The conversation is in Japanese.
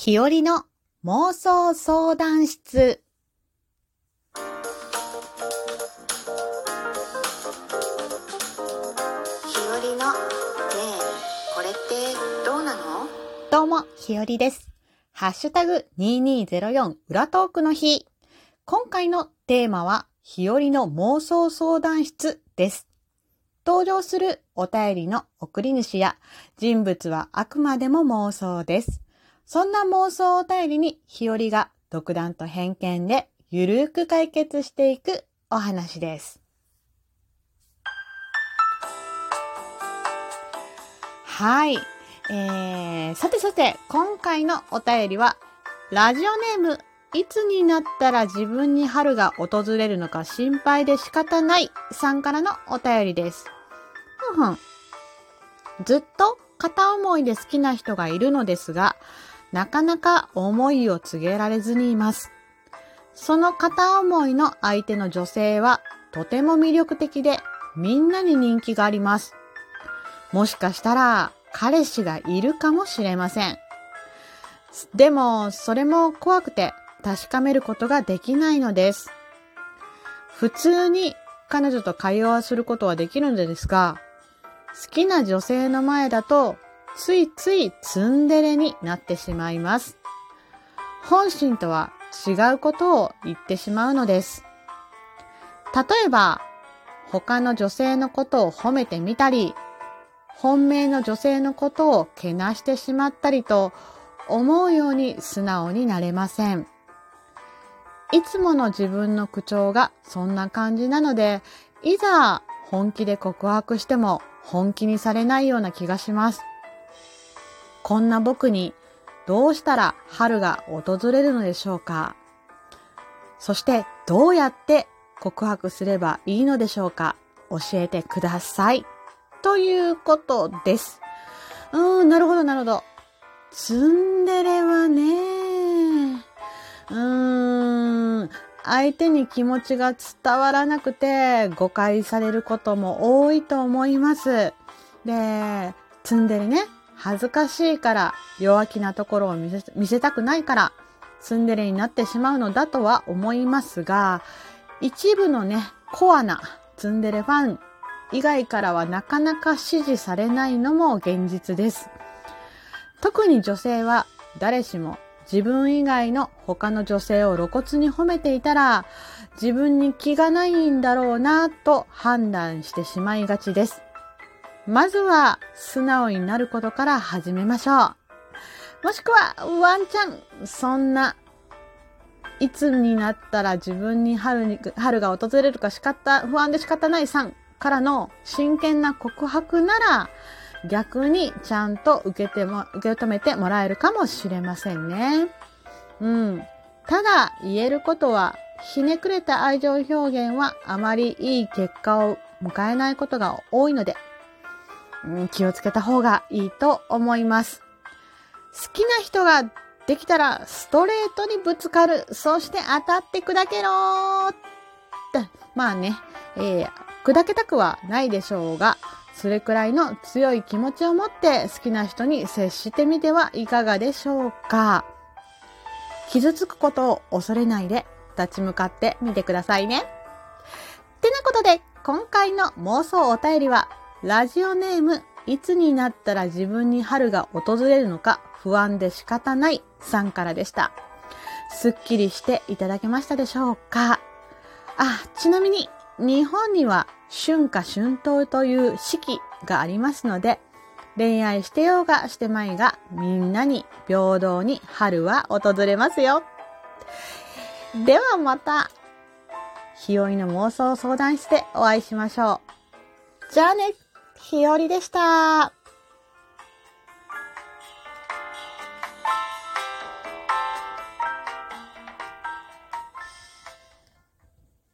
日和の妄想相談室。日和のねえこれってどうなの？どうも、日和です。ハッシュタグ2204裏トークの日。今回のテーマは、日和の妄想相談室です。登場するお便りの送り主や人物はあくまでも妄想です。そんな妄想お便りに日和が独断と偏見でゆるく解決していくお話です。はい。えー、さてさて、今回のお便りは、ラジオネーム、いつになったら自分に春が訪れるのか心配で仕方ないさんからのお便りです。ふんふん。ずっと片思いで好きな人がいるのですが、なかなか思いを告げられずにいます。その片思いの相手の女性はとても魅力的でみんなに人気があります。もしかしたら彼氏がいるかもしれません。でも、それも怖くて確かめることができないのです。普通に彼女と会話することはできるのですが、好きな女性の前だとついついツンデレになってしまいます。本心とは違うことを言ってしまうのです。例えば、他の女性のことを褒めてみたり、本命の女性のことをけなしてしまったりと、思うように素直になれません。いつもの自分の口調がそんな感じなので、いざ本気で告白しても本気にされないような気がします。こんな僕にどうしたら春が訪れるのでしょうか？そしてどうやって告白すればいいのでしょうか？教えてください。ということです。うーん、なるほど、なるほど。ツンデレはね、うーん、相手に気持ちが伝わらなくて誤解されることも多いと思います。で、ツンデレね、恥ずかしいから、弱気なところを見せ見せたくないから、ツンデレになってしまうのだとは思いますが、一部のね、コアなツンデレファン以外からはなかなか支持されないのも現実です。特に女性は誰しも自分以外の他の女性を露骨に褒めていたら自分に気がないんだろうなと判断してしまいがちです。まずは素直になることから始めましょう。もしくはワンチャンそんないつになったら自分に春に春が訪れるか仕方不安で仕方ないさんからの真剣な告白なら逆にちゃんと受けても、受け止めてもらえるかもしれませんね。うん。ただ言えることは、ひねくれた愛情表現はあまりいい結果を迎えないことが多いので、うん、気をつけた方がいいと思います。好きな人ができたらストレートにぶつかる。そして当たって砕けろって。まあね、えー、砕けたくはないでしょうが、それくらいの強い気持ちを持って好きな人に接してみてはいかがでしょうか。傷つくことを恐れないで立ち向かってみてくださいね。ってなことで、今回の妄想お便りは、ラジオネーム、いつになったら自分に春が訪れるのか不安で仕方ないさんからでした。すっきりしていただけましたでしょうか？あ、ちなみに、日本には春夏春冬という四季がありますので、恋愛してようがしてまいが、みんなに平等に春は訪れますよ。ではまた、日和の妄想相談室でお会いしましょう。じゃあね、日和でした。